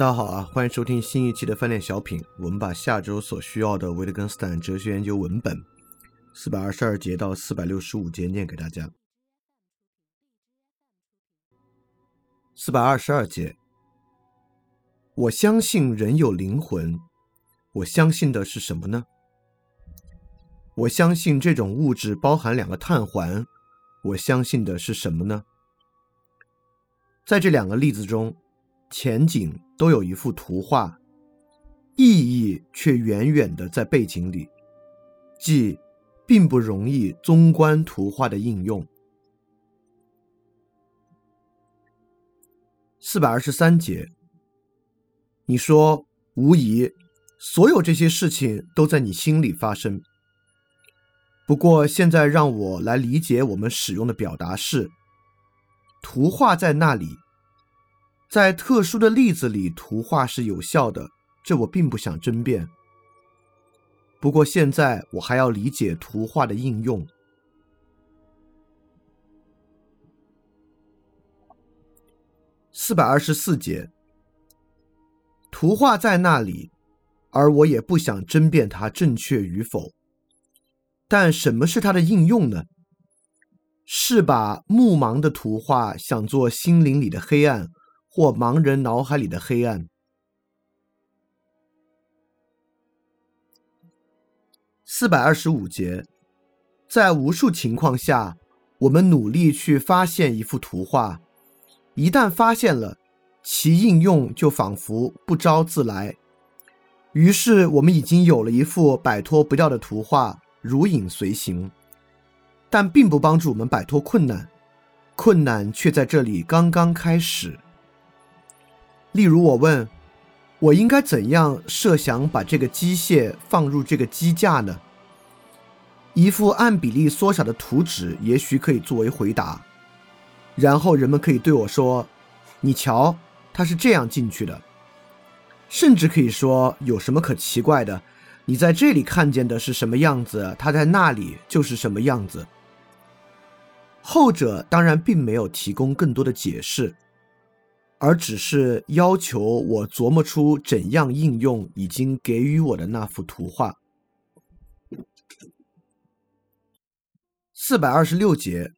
大家好啊欢迎收听新一期的饭店小品我们把下周所需要的维特根斯坦哲学研究文本四百二十二节到四百六十五节念给大家。四百二十二节，我相信人有灵魂。我相信的是什么呢？我相信这种物质包含两个碳环。我相信的是什么呢？在这两个例子中。前景都有一幅图画，意义却远远的在背景里，即并不容易综观图画的应用。四百二十三节，你说无疑，所有这些事情都在你心里发生。不过现在让我来理解我们使用的表达式，图画在那里。在特殊的例子里，图画是有效的，这我并不想争辩。不过现在我还要理解图画的应用。四百二十四节，图画在那里，而我也不想争辩它正确与否。但什么是它的应用呢？是把目盲的图画想做心灵里的黑暗。或盲人脑海里的黑暗。四百二十五节，在无数情况下，我们努力去发现一幅图画，一旦发现了，其应用就仿佛不招自来。于是，我们已经有了一幅摆脱不掉的图画，如影随形，但并不帮助我们摆脱困难，困难却在这里刚刚开始。例如，我问，我应该怎样设想把这个机械放入这个机架呢？一幅按比例缩小的图纸也许可以作为回答。然后人们可以对我说：“你瞧，他是这样进去的。”甚至可以说：“有什么可奇怪的？你在这里看见的是什么样子，他在那里就是什么样子。”后者当然并没有提供更多的解释。而只是要求我琢磨出怎样应用已经给予我的那幅图画。四百二十六节，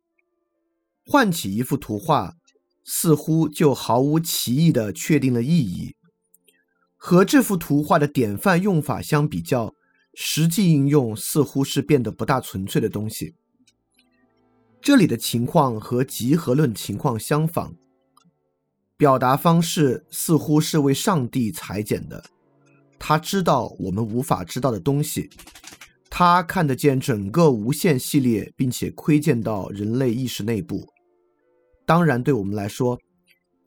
唤起一幅图画，似乎就毫无歧义的确定了意义。和这幅图画的典范用法相比较，实际应用似乎是变得不大纯粹的东西。这里的情况和集合论情况相仿。表达方式似乎是为上帝裁剪的，他知道我们无法知道的东西，他看得见整个无限系列，并且窥见到人类意识内部。当然，对我们来说，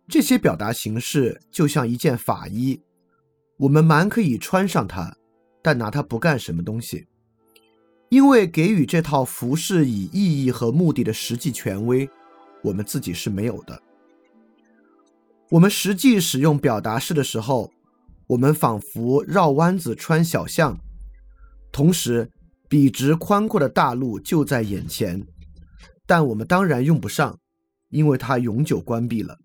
这些表达形式就像一件法衣，我们蛮可以穿上它，但拿它不干什么东西，因为给予这套服饰以意义和目的的实际权威，我们自己是没有的。我们实际使用表达式的时候，我们仿佛绕弯子穿小巷，同时笔直宽阔的大路就在眼前，但我们当然用不上，因为它永久关闭了。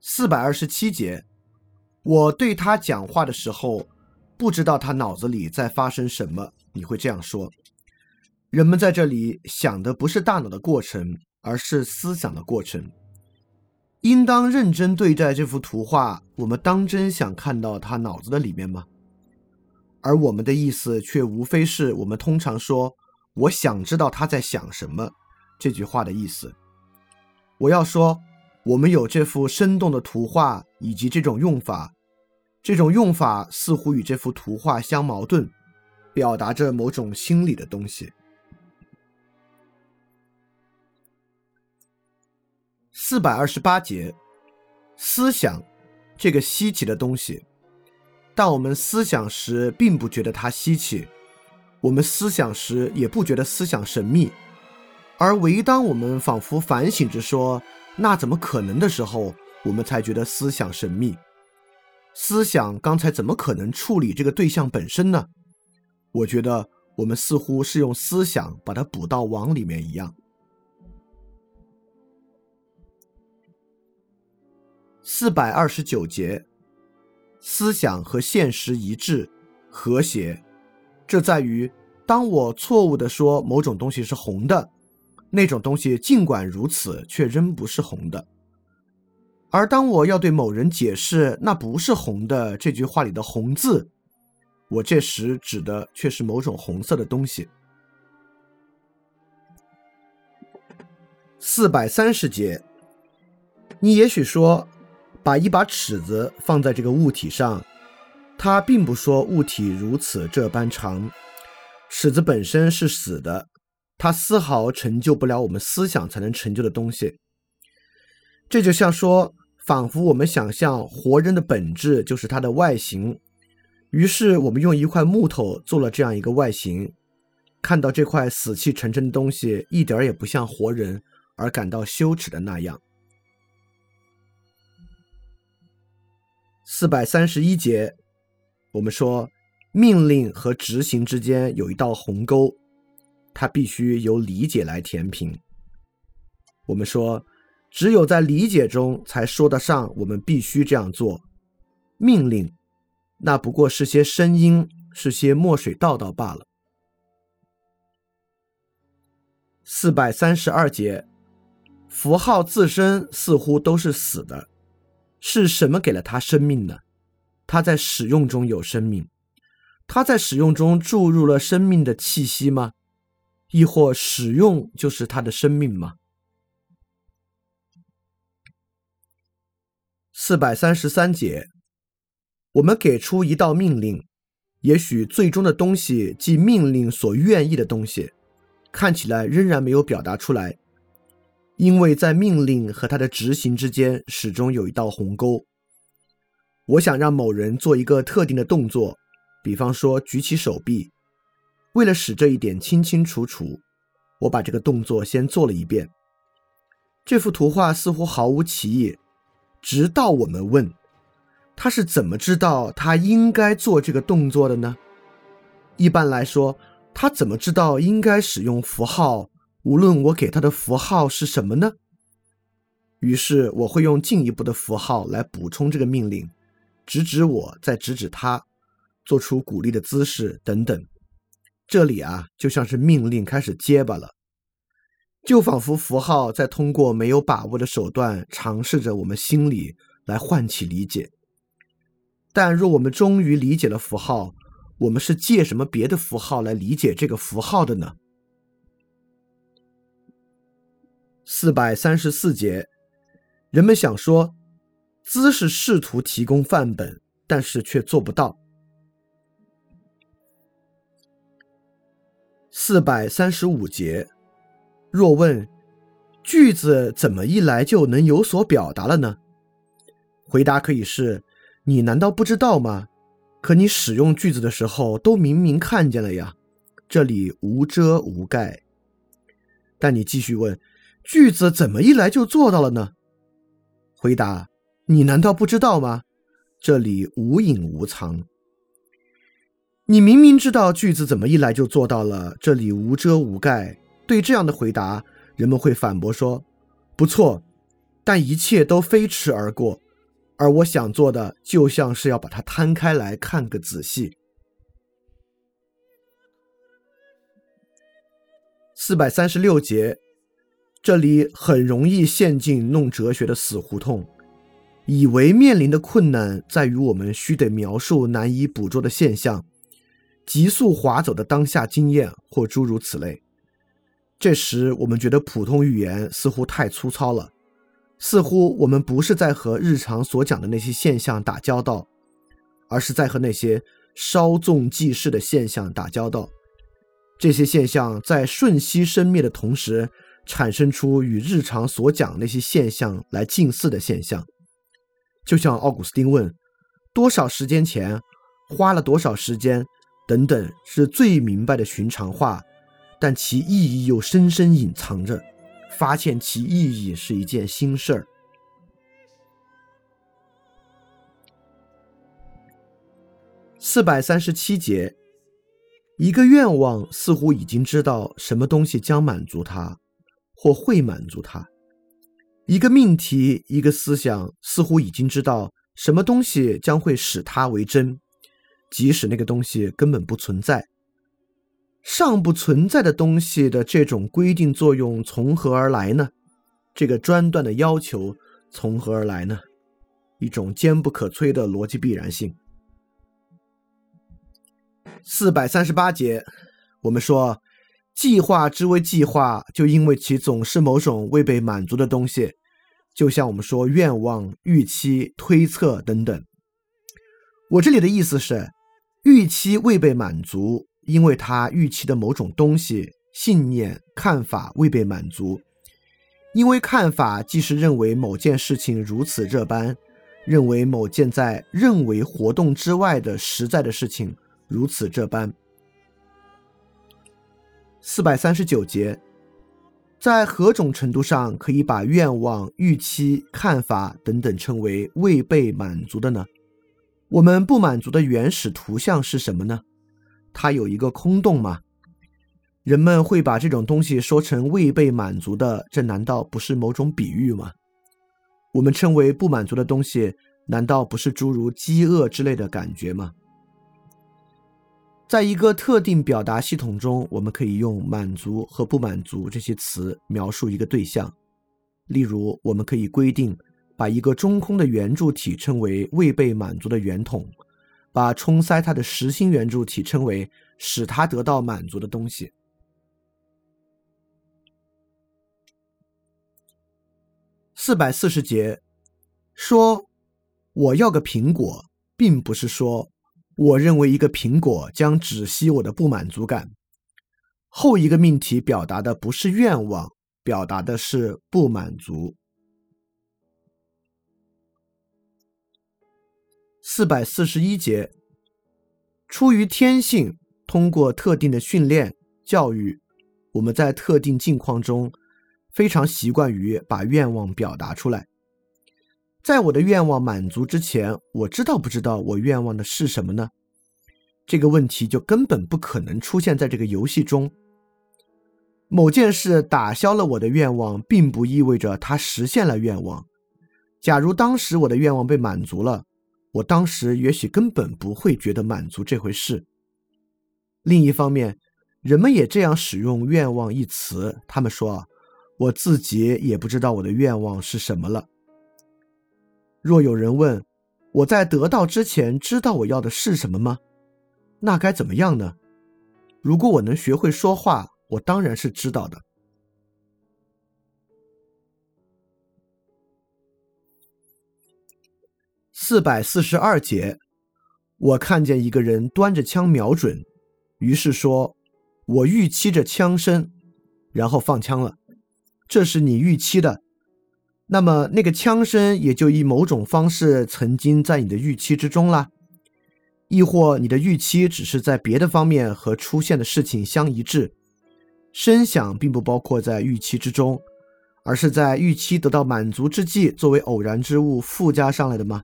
四百二十七节，我对他讲话的时候，不知道他脑子里在发生什么。你会这样说：人们在这里想的不是大脑的过程。而是思想的过程，应当认真对待这幅图画。我们当真想看到他脑子的里面吗？而我们的意思却无非是我们通常说“我想知道他在想什么”这句话的意思。我要说，我们有这幅生动的图画以及这种用法，这种用法似乎与这幅图画相矛盾，表达着某种心理的东西。四百二十八节，思想这个稀奇的东西，但我们思想时并不觉得它稀奇，我们思想时也不觉得思想神秘，而唯当我们仿佛反省着说“那怎么可能”的时候，我们才觉得思想神秘。思想刚才怎么可能处理这个对象本身呢？我觉得我们似乎是用思想把它补到网里面一样。四百二十九节，思想和现实一致、和谐，这在于当我错误的说某种东西是红的，那种东西尽管如此，却仍不是红的；而当我要对某人解释那不是红的这句话里的“红”字，我这时指的却是某种红色的东西。四百三十节，你也许说。把一把尺子放在这个物体上，他并不说物体如此这般长。尺子本身是死的，它丝毫成就不了我们思想才能成就的东西。这就像说，仿佛我们想象活人的本质就是它的外形，于是我们用一块木头做了这样一个外形，看到这块死气沉沉的东西一点也不像活人，而感到羞耻的那样。四百三十一节，我们说命令和执行之间有一道鸿沟，它必须由理解来填平。我们说，只有在理解中才说得上我们必须这样做。命令，那不过是些声音，是些墨水道道罢了。四百三十二节，符号自身似乎都是死的。是什么给了它生命呢？它在使用中有生命，它在使用中注入了生命的气息吗？亦或使用就是它的生命吗？四百三十三节，我们给出一道命令，也许最终的东西即命令所愿意的东西，看起来仍然没有表达出来。因为在命令和他的执行之间始终有一道鸿沟。我想让某人做一个特定的动作，比方说举起手臂。为了使这一点清清楚楚，我把这个动作先做了一遍。这幅图画似乎毫无歧义，直到我们问他是怎么知道他应该做这个动作的呢？一般来说，他怎么知道应该使用符号？无论我给他的符号是什么呢？于是我会用进一步的符号来补充这个命令，指指我，再指指他，做出鼓励的姿势等等。这里啊，就像是命令开始结巴了，就仿佛符号在通过没有把握的手段尝试着我们心里来唤起理解。但若我们终于理解了符号，我们是借什么别的符号来理解这个符号的呢？四百三十四节，人们想说，姿势试图提供范本，但是却做不到。四百三十五节，若问句子怎么一来就能有所表达了呢？回答可以是：你难道不知道吗？可你使用句子的时候都明明看见了呀，这里无遮无盖。但你继续问。句子怎么一来就做到了呢？回答：你难道不知道吗？这里无隐无藏。你明明知道句子怎么一来就做到了，这里无遮无盖。对这样的回答，人们会反驳说：不错，但一切都飞驰而过，而我想做的就像是要把它摊开来看个仔细。四百三十六节。这里很容易陷进弄哲学的死胡同，以为面临的困难在于我们需得描述难以捕捉的现象，急速划走的当下经验或诸如此类。这时我们觉得普通语言似乎太粗糙了，似乎我们不是在和日常所讲的那些现象打交道，而是在和那些稍纵即逝的现象打交道。这些现象在瞬息生灭的同时。产生出与日常所讲那些现象来近似的现象，就像奥古斯丁问多少时间前花了多少时间等等，是最明白的寻常话，但其意义又深深隐藏着，发现其意义是一件新事儿。四百三十七节，一个愿望似乎已经知道什么东西将满足他。或会满足他，一个命题，一个思想，似乎已经知道什么东西将会使它为真，即使那个东西根本不存在。尚不存在的东西的这种规定作用从何而来呢？这个专断的要求从何而来呢？一种坚不可摧的逻辑必然性。四百三十八节，我们说，计划之为计划，就因为其总是某种未被满足的东西，就像我们说愿望、预期、推测等等。我这里的意思是，预期未被满足。因为他预期的某种东西、信念、看法未被满足，因为看法既是认为某件事情如此这般，认为某件在认为活动之外的实在的事情如此这般。四百三十九节，在何种程度上可以把愿望、预期、看法等等称为未被满足的呢？我们不满足的原始图像是什么呢？它有一个空洞吗？人们会把这种东西说成未被满足的，这难道不是某种比喻吗？我们称为不满足的东西，难道不是诸如饥饿之类的感觉吗？在一个特定表达系统中，我们可以用满足和不满足这些词描述一个对象。例如，我们可以规定把一个中空的圆柱体称为未被满足的圆筒。把冲塞它的实心圆柱体称为使它得到满足的东西。四百四十节说：“我要个苹果，并不是说我认为一个苹果将止息我的不满足感。”后一个命题表达的不是愿望，表达的是不满足。四百四十一节，出于天性，通过特定的训练教育，我们在特定境况中非常习惯于把愿望表达出来。在我的愿望满足之前，我知道不知道我愿望的是什么呢？这个问题就根本不可能出现在这个游戏中。某件事打消了我的愿望，并不意味着它实现了愿望。假如当时我的愿望被满足了。我当时也许根本不会觉得满足这回事。另一方面，人们也这样使用“愿望”一词。他们说：“我自己也不知道我的愿望是什么了。”若有人问：“我在得到之前知道我要的是什么吗？”那该怎么样呢？如果我能学会说话，我当然是知道的。四百四十二节，我看见一个人端着枪瞄准，于是说：“我预期着枪声，然后放枪了。”这是你预期的，那么那个枪声也就以某种方式曾经在你的预期之中啦。亦或你的预期只是在别的方面和出现的事情相一致，声响并不包括在预期之中，而是在预期得到满足之际作为偶然之物附加上来的吗？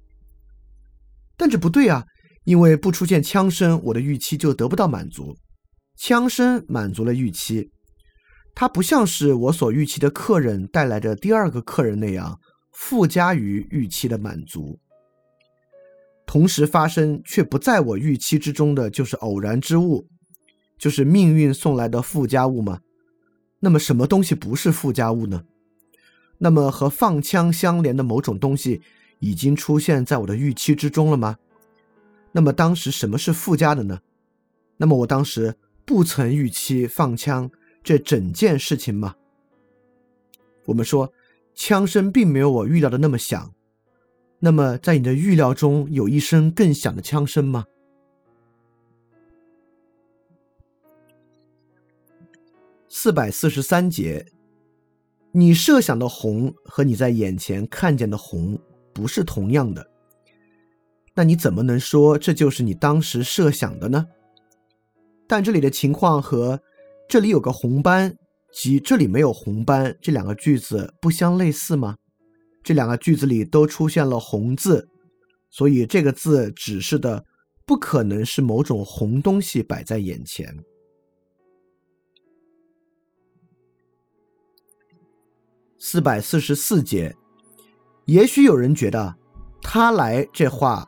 但这不对啊，因为不出现枪声，我的预期就得不到满足。枪声满足了预期，它不像是我所预期的客人带来的第二个客人那样附加于预期的满足。同时发生却不在我预期之中的就是偶然之物，就是命运送来的附加物吗？那么什么东西不是附加物呢？那么和放枪相连的某种东西。已经出现在我的预期之中了吗？那么当时什么是附加的呢？那么我当时不曾预期放枪这整件事情吗？我们说枪声并没有我预料的那么响。那么在你的预料中有一声更响的枪声吗？四百四十三节，你设想的红和你在眼前看见的红。不是同样的，那你怎么能说这就是你当时设想的呢？但这里的情况和“这里有个红斑”及“这里没有红斑”这两个句子不相类似吗？这两个句子里都出现了“红”字，所以这个字指示的不可能是某种红东西摆在眼前。四百四十四节，也许有人觉得“他来”这话，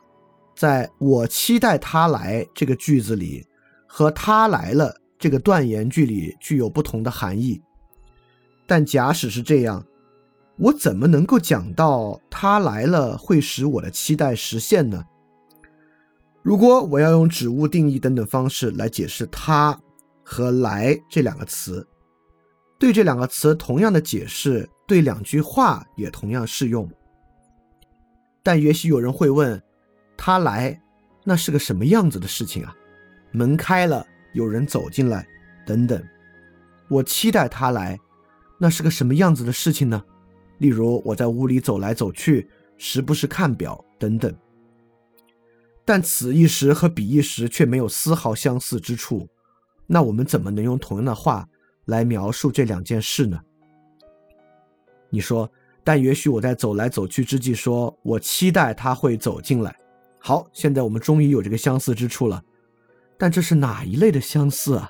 在我期待他来这个句子里，和他来了这个断言句里具有不同的含义。但假使是这样，我怎么能够讲到他来了会使我的期待实现呢？如果我要用指物定义等等方式来解释“他”和“来”这两个词，对这两个词同样的解释，对两句话也同样适用。但也许有人会问：“他来，那是个什么样子的事情啊？门开了，有人走进来，等等。我期待他来，那是个什么样子的事情呢？例如我在屋里走来走去，时不时看表，等等。”但此一时和彼一时却没有丝毫相似之处，那我们怎么能用同样的话来描述这两件事呢？你说，但也许我在走来走去之际，说我期待他会走进来。好，现在我们终于有这个相似之处了，但这是哪一类的相似啊？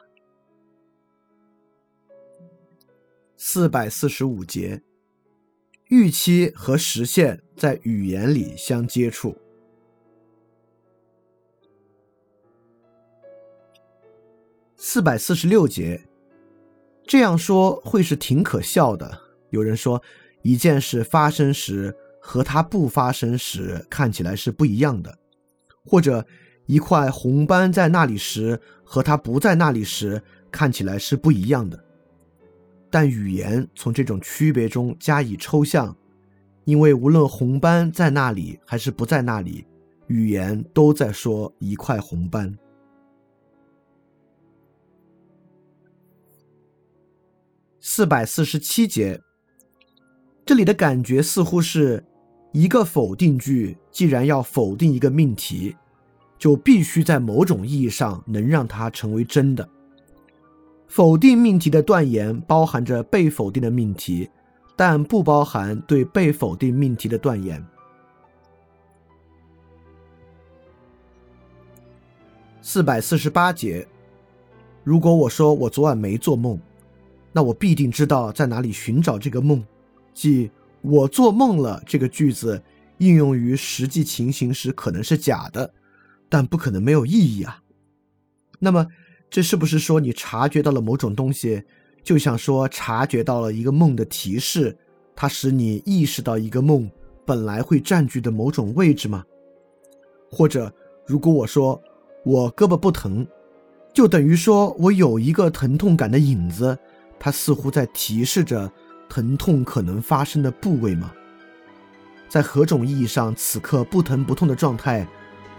四百四十五节，预期和实现在语言里相接触。四百四十六节，这样说会是挺可笑的。有人说，一件事发生时和它不发生时看起来是不一样的，或者一块红斑在那里时和它不在那里时看起来是不一样的。但语言从这种区别中加以抽象，因为无论红斑在那里还是不在那里，语言都在说一块红斑。四百四十七节，这里的感觉似乎是一个否定句，既然要否定一个命题，就必须在某种意义上能让它成为真的。否定命题的断言包含着被否定的命题，但不包含对被否定命题的断言。四百四十八节，如果我说我昨晚没做梦。那我必定知道在哪里寻找这个梦，即我做梦了这个句子应用于实际情形时可能是假的，但不可能没有意义啊。那么这是不是说你察觉到了某种东西，就像说察觉到了一个梦的提示，它使你意识到一个梦本来会占据的某种位置吗？或者如果我说我胳膊不疼，就等于说我有一个疼痛感的影子。它似乎在提示着疼痛可能发生的部位吗？在何种意义上，此刻不疼不痛的状态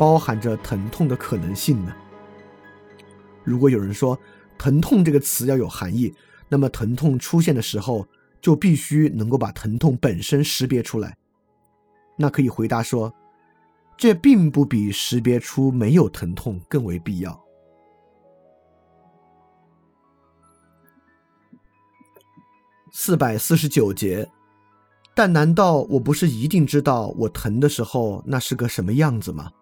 包含着疼痛的可能性呢？如果有人说“疼痛”这个词要有含义，那么疼痛出现的时候就必须能够把疼痛本身识别出来。那可以回答说，这并不比识别出没有疼痛更为必要。四百四十九节，但难道我不是一定知道我疼的时候那是个什么样子吗？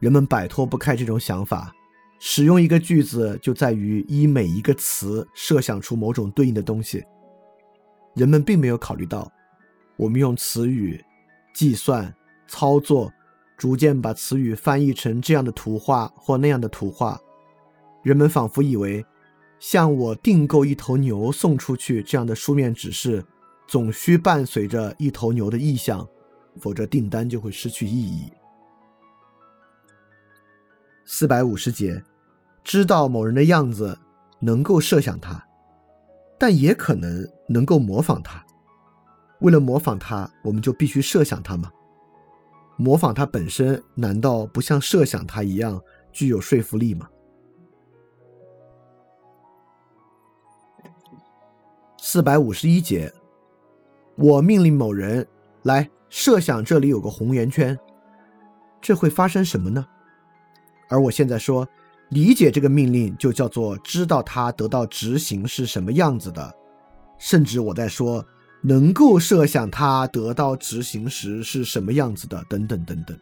人们摆脱不开这种想法，使用一个句子就在于依每一个词设想出某种对应的东西。人们并没有考虑到，我们用词语计算、操作，逐渐把词语翻译成这样的图画或那样的图画。人们仿佛以为。向我订购一头牛送出去这样的书面指示，总需伴随着一头牛的意向，否则订单就会失去意义。四百五十节，知道某人的样子，能够设想他，但也可能能够模仿他。为了模仿他，我们就必须设想他吗？模仿他本身，难道不像设想他一样具有说服力吗？四百五十一节，我命令某人来设想这里有个红圆圈，这会发生什么呢？而我现在说，理解这个命令就叫做知道它得到执行是什么样子的，甚至我在说能够设想它得到执行时是什么样子的，等等等等。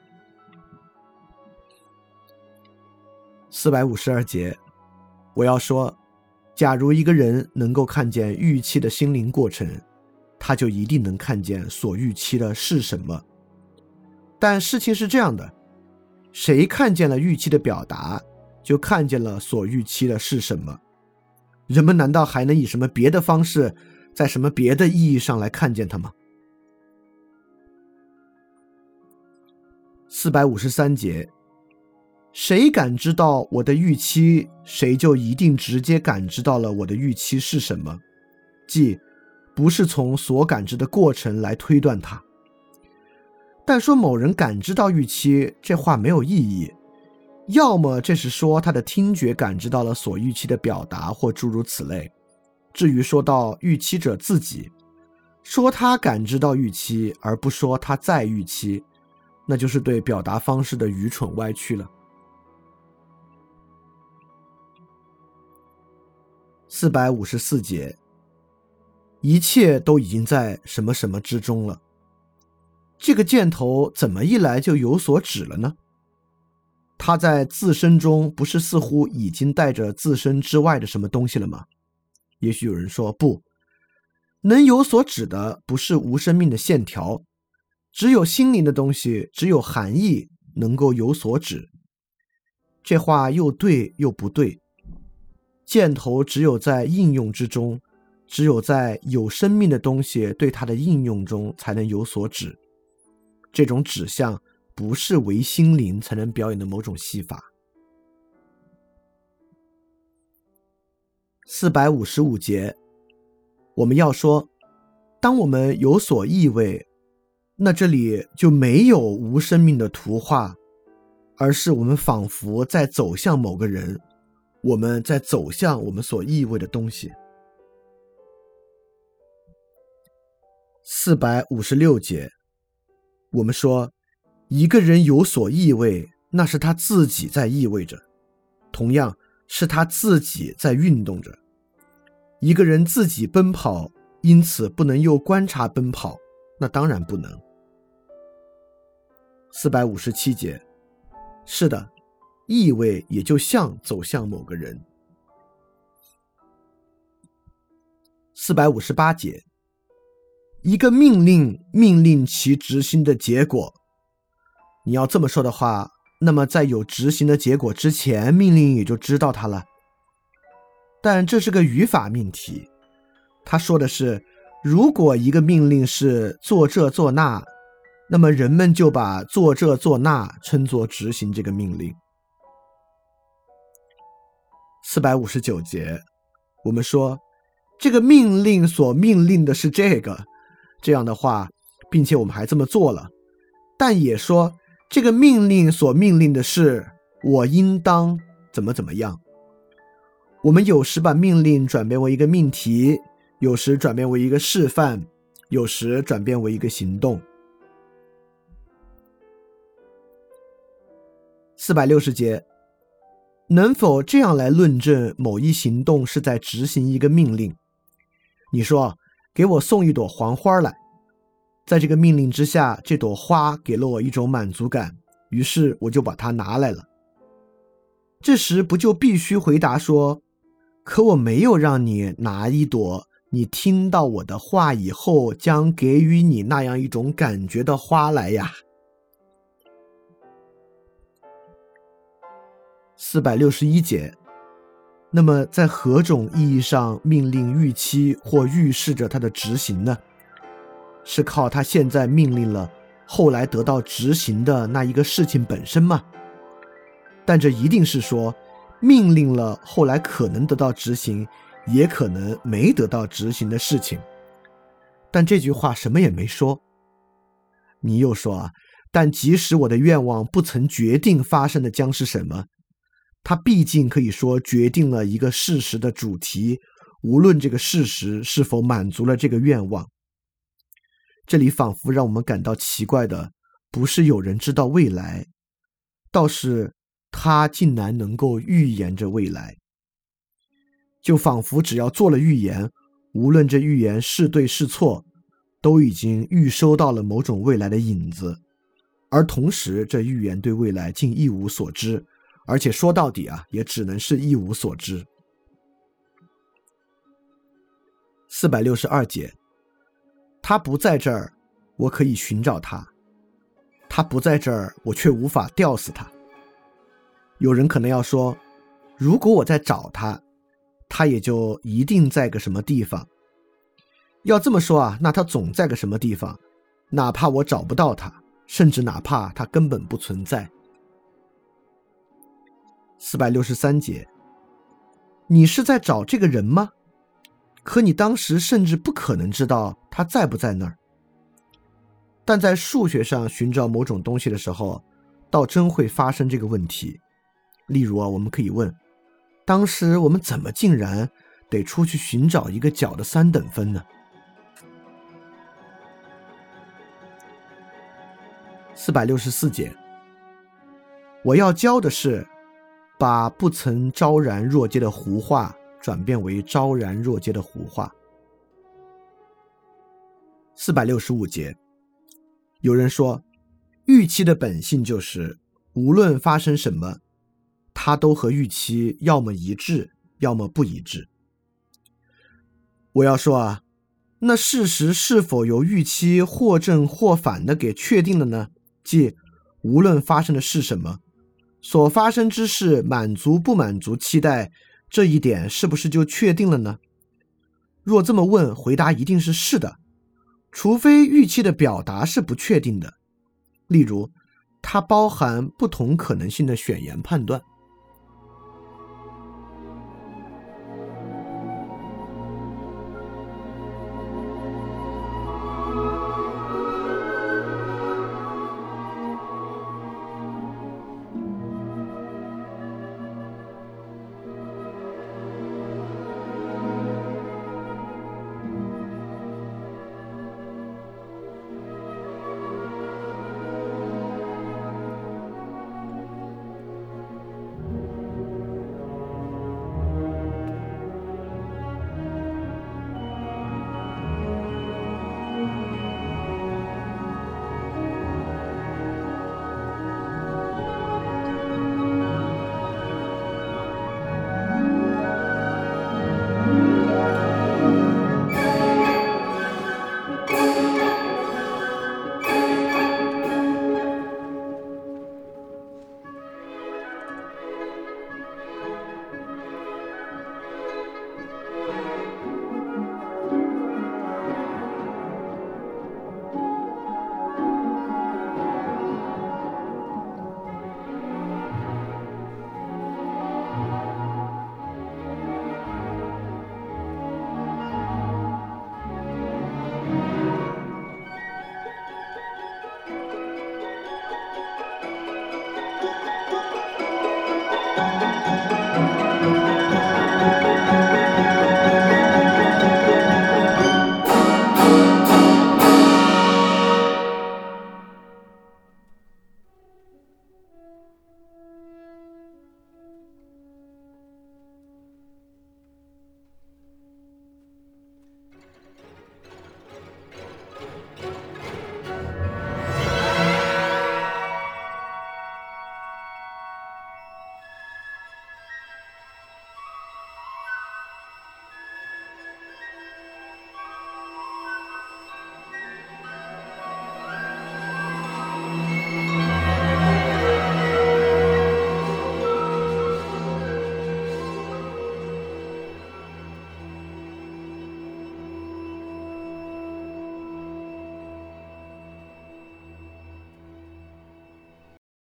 四百五十二节，我要说。假如一个人能够看见预期的心灵过程，他就一定能看见所预期的是什么。但事情是这样的，谁看见了预期的表达，就看见了所预期的是什么。人们难道还能以什么别的方式，在什么别的意义上来看见它吗？四百五十三节，谁感知到我的预期，谁就一定直接感知到了我的预期是什么，即不是从所感知的过程来推断它。但说某人感知到预期，这话没有意义。要么这是说他的听觉感知到了所预期的表达，或诸如此类。至于说到预期者自己，说他感知到预期，而不说他在预期，那就是对表达方式的愚蠢歪曲了。四百五十四节，一切都已经在什么什么之中了。这个箭头怎么一来就有所指了呢？他在自身中不是似乎已经带着自身之外的什么东西了吗？也许有人说不能有所指的不是无生命的线条，只有心灵的东西，只有含义能够有所指。这话又对又不对。箭头只有在应用之中，只有在有生命的东西对它的应用中才能有所指。这种指向。不是唯心灵才能表演的某种戏法。四百五十五节，我们要说，当我们有所意味，那这里就没有无生命的图画，而是我们仿佛在走向某个人，我们在走向我们所意味的东西。四百五十六节，我们说。一个人有所意味，那是他自己在意味着，同样是他自己在运动着。一个人自己奔跑，因此不能又观察奔跑，那当然不能。四百五十七节，是的，意味也就像走向某个人。四百五十八节，一个命令命令其执行的结果。你要这么说的话，那么在有执行的结果之前，命令也就知道它了。但这是个语法命题，他说的是，如果一个命令是做这做那，那么人们就把做这做那称作执行这个命令。四百五十九节，我们说这个命令所命令的是这个，这样的话，并且我们还这么做了，但也说。这个命令所命令的是我应当怎么怎么样。我们有时把命令转变为一个命题，有时转变为一个示范，有时转变为一个行动。四百六十节，能否这样来论证某一行动是在执行一个命令？你说，给我送一朵黄花来。在这个命令之下，这朵花给了我一种满足感，于是我就把它拿来了。这时不就必须回答说：“可我没有让你拿一朵你听到我的话以后将给予你那样一种感觉的花来呀？”四百六十一节。那么，在何种意义上，命令预期或预示着它的执行呢？是靠他现在命令了，后来得到执行的那一个事情本身吗？但这一定是说，命令了后来可能得到执行，也可能没得到执行的事情。但这句话什么也没说。你又说啊，但即使我的愿望不曾决定发生的将是什么，它毕竟可以说决定了一个事实的主题，无论这个事实是否满足了这个愿望。这里仿佛让我们感到奇怪的，不是有人知道未来，倒是他竟然能够预言着未来。就仿佛只要做了预言，无论这预言是对是错，都已经预收到了某种未来的影子，而同时这预言对未来竟一无所知，而且说到底啊，也只能是一无所知。四百六十二节。他不在这儿，我可以寻找他；他不在这儿，我却无法吊死他。有人可能要说，如果我在找他，他也就一定在个什么地方。要这么说啊，那他总在个什么地方，哪怕我找不到他，甚至哪怕他根本不存在。四百六十三节，你是在找这个人吗？可你当时甚至不可能知道他在不在那儿。但在数学上寻找某种东西的时候，倒真会发生这个问题。例如啊，我们可以问：当时我们怎么竟然得出去寻找一个角的三等分呢？四百六十四节，我要教的是把不曾昭然若揭的胡话转变为昭然若揭的胡话。四百六十五节，有人说，预期的本性就是无论发生什么，它都和预期要么一致，要么不一致。我要说啊，那事实是否由预期或正或反的给确定了呢？即无论发生的是什么，所发生之事满足不满足期待，这一点是不是就确定了呢？若这么问，回答一定是是的，除非预期的表达是不确定的，例如它包含不同可能性的选言判断。